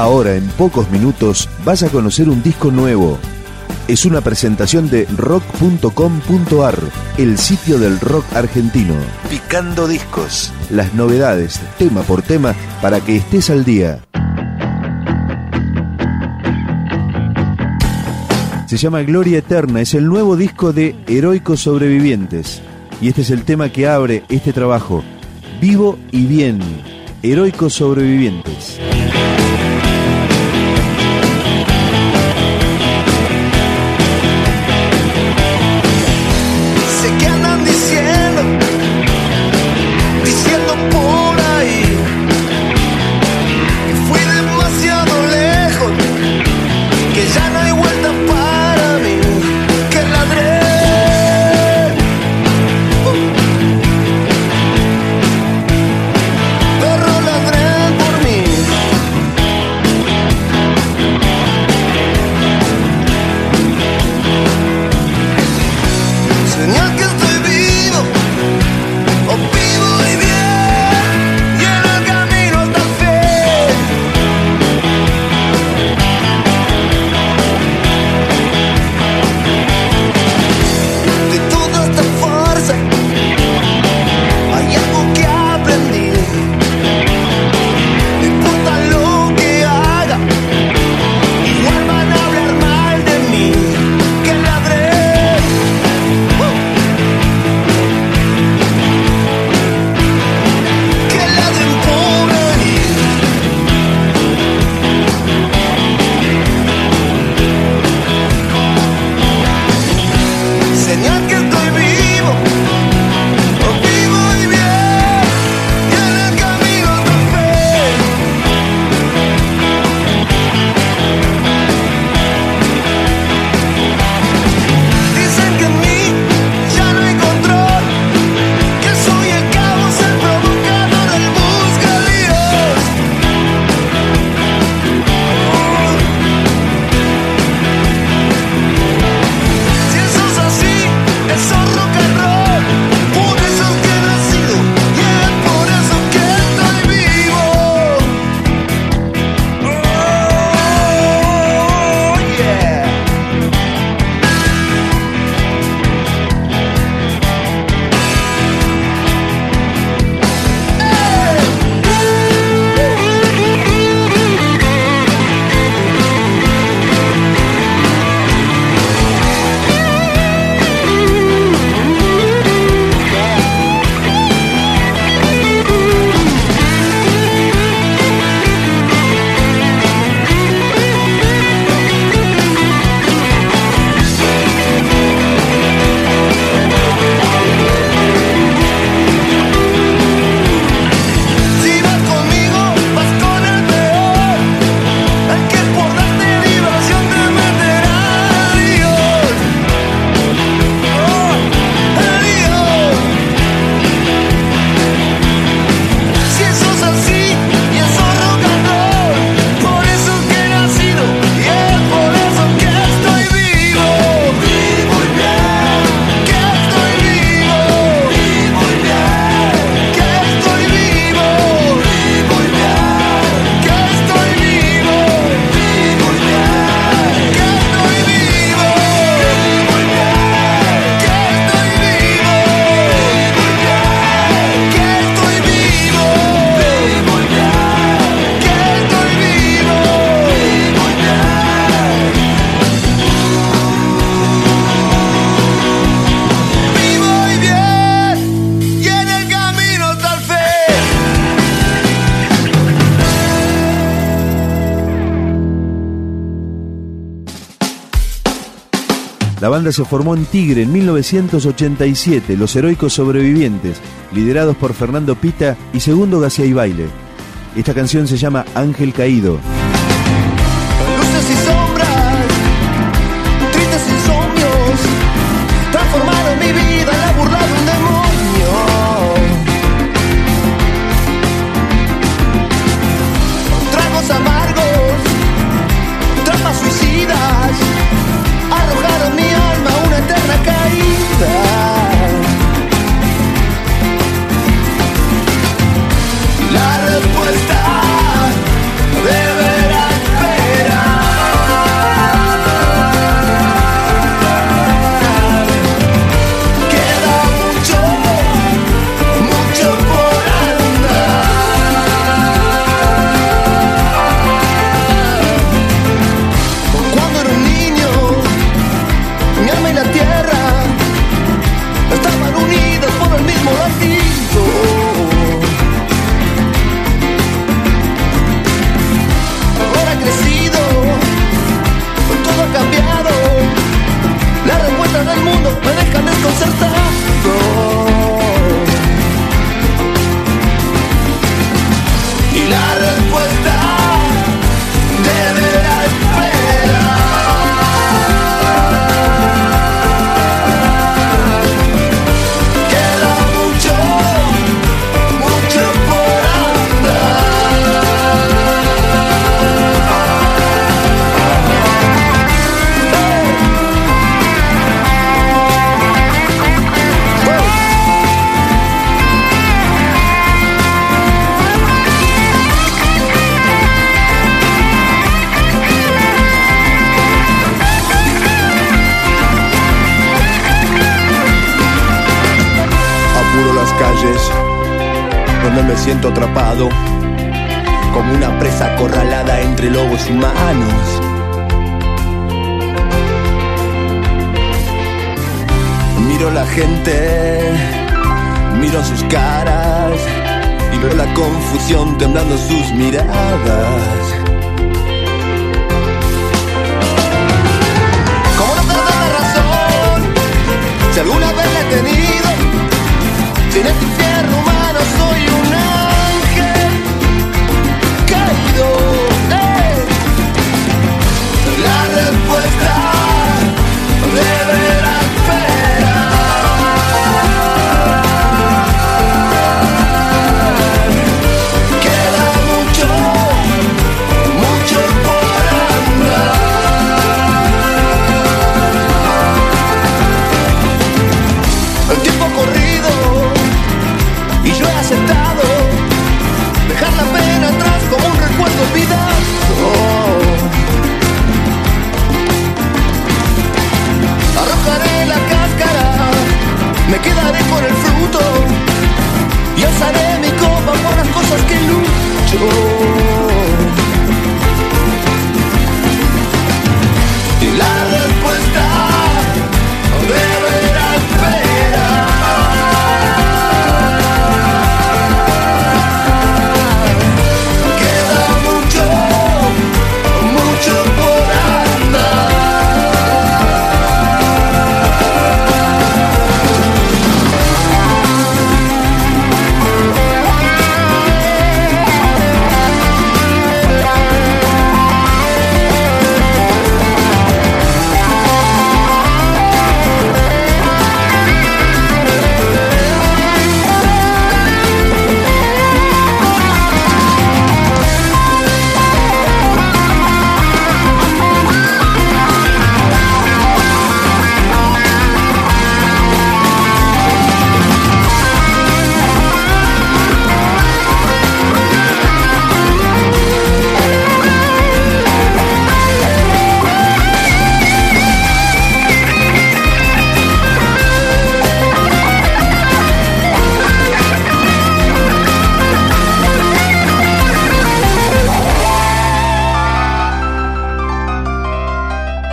Ahora, en pocos minutos, vas a conocer un disco nuevo. Es una presentación de rock.com.ar, el sitio del rock argentino. Picando discos. Las novedades, tema por tema, para que estés al día. Se llama Gloria Eterna, es el nuevo disco de Heroicos Sobrevivientes. Y este es el tema que abre este trabajo. Vivo y bien. Heroicos Sobrevivientes. Se formó en Tigre en 1987, Los Heroicos Sobrevivientes, liderados por Fernando Pita y Segundo García y Baile. Esta canción se llama Ángel Caído. La respuesta deberá siento atrapado como una presa acorralada entre lobos humanos. Miro la gente, miro sus caras y veo la confusión temblando sus miradas. Como no tengo razón, si alguna vez la he Connected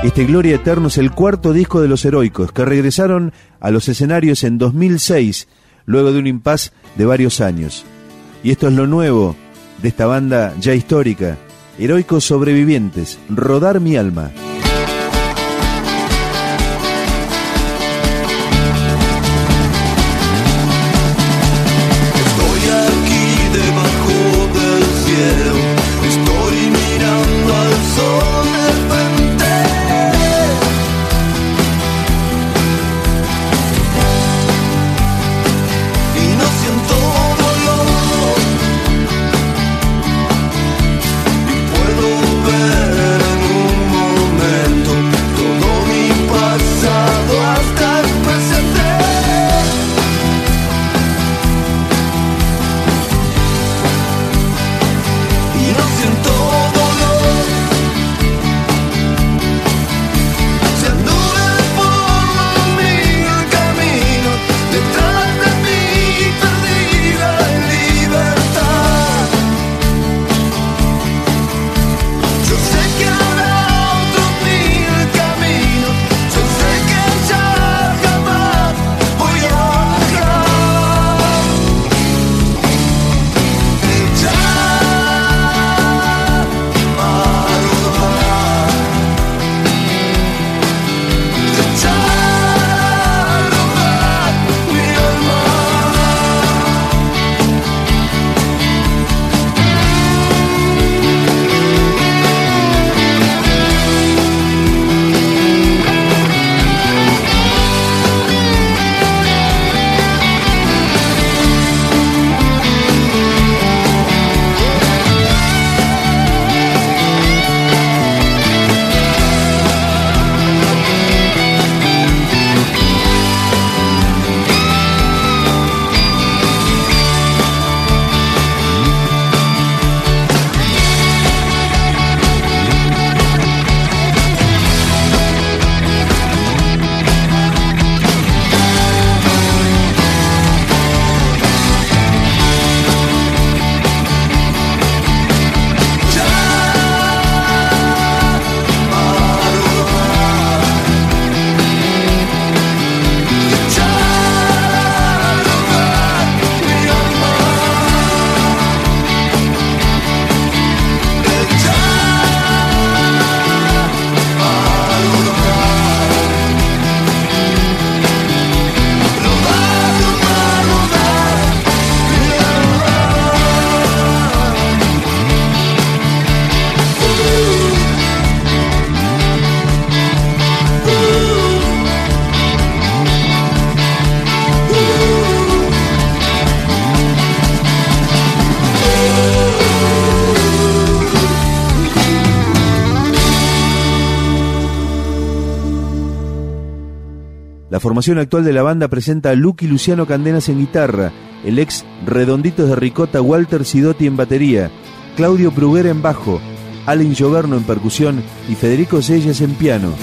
Este Gloria Eterno es el cuarto disco de los heroicos, que regresaron a los escenarios en 2006, luego de un impas de varios años. Y esto es lo nuevo de esta banda ya histórica, Heroicos Sobrevivientes, Rodar mi alma. La formación actual de la banda presenta a Lucky Luciano Candenas en guitarra, el ex Redonditos de Ricota Walter Sidotti en batería, Claudio Pruguera en bajo, Allen Gioverno en percusión y Federico Selles en piano.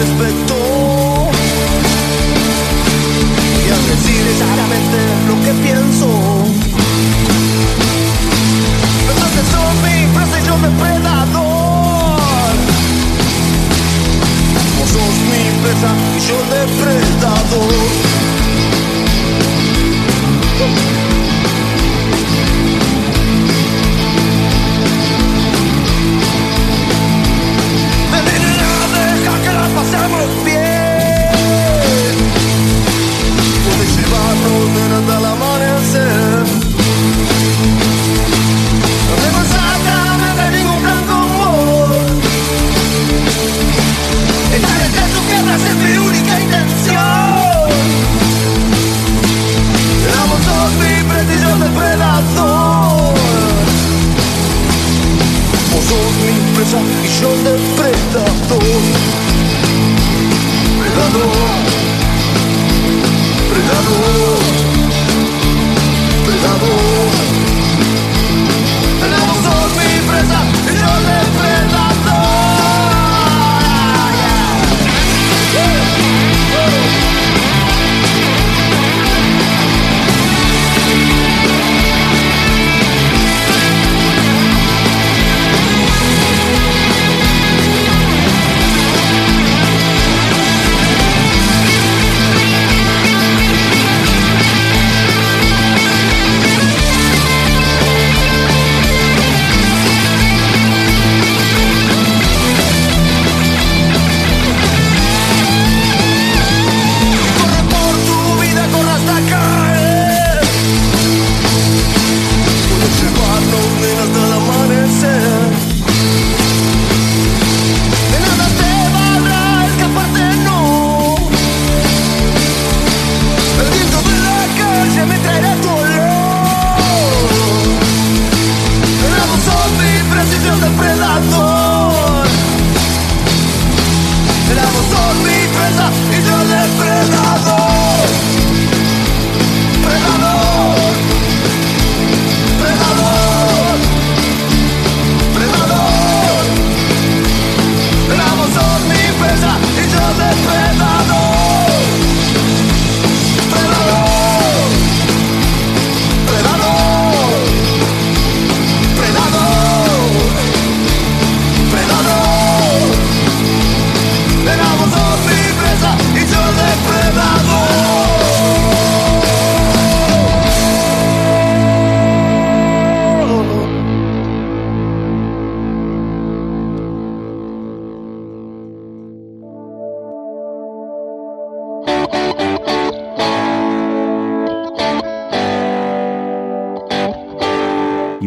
respecto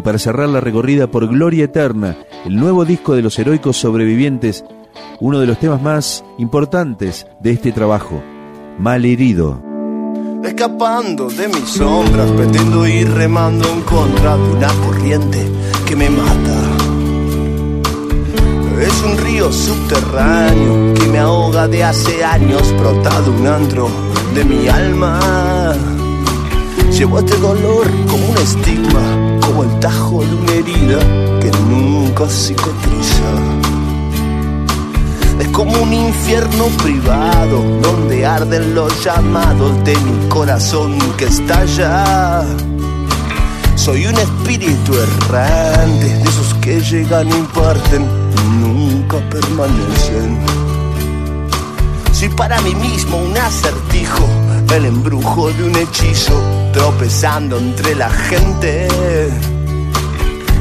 para cerrar la recorrida por Gloria Eterna, el nuevo disco de los heroicos sobrevivientes, uno de los temas más importantes de este trabajo, Mal herido. Escapando de mis sombras, pretendo ir remando en contra de una corriente que me mata. Es un río subterráneo que me ahoga de hace años, brotado un antro de mi alma. Llevo este dolor como un estigma el tajo de una herida que nunca cicatriza. Es como un infierno privado donde arden los llamados de mi corazón que estalla. Soy un espíritu errante de esos que llegan y parten nunca permanecen. Soy para mí mismo un acertijo, el embrujo de un hechizo tropezando entre la gente.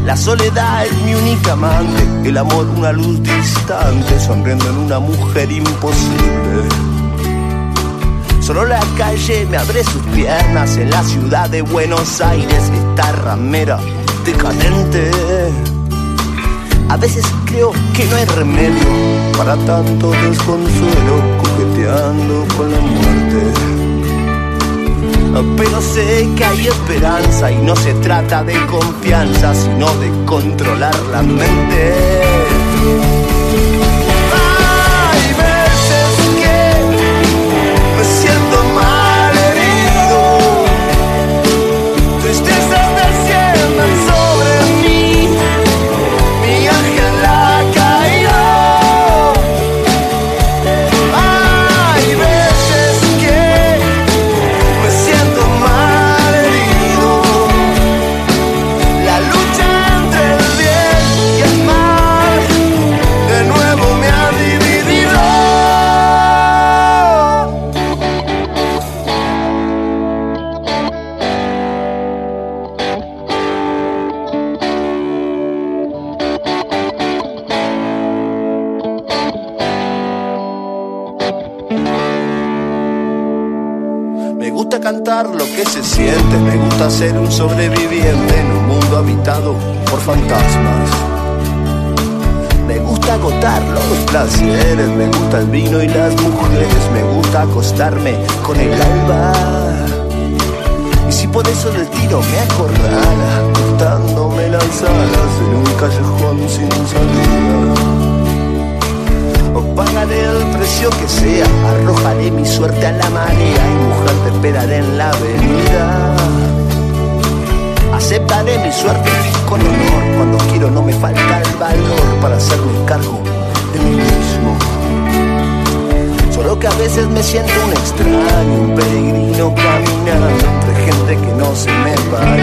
La soledad es mi única amante, el amor una luz distante, sonriendo en una mujer imposible. Solo la calle me abre sus piernas en la ciudad de Buenos Aires, esta ramera decadente. A veces creo que no hay remedio para tanto desconsuelo coqueteando con la muerte. Pero sé que hay esperanza y no se trata de confianza, sino de controlar la mente. Ser un sobreviviente en un mundo habitado por fantasmas. Me gusta agotar los placeres, me gusta el vino y las mujeres, me gusta acostarme con el alba. Y si por eso el tiro me acorrala, cortándome las alas en un callejón sin salida o pagaré el precio que sea, arrojaré mi suerte a la marea y mujer te esperaré en la avenida. Aceptaré mi suerte con honor, cuando quiero no me falta el valor para hacerme cargo de mí mismo. Solo que a veces me siento un extraño, un peregrino caminando entre gente que no se me parece,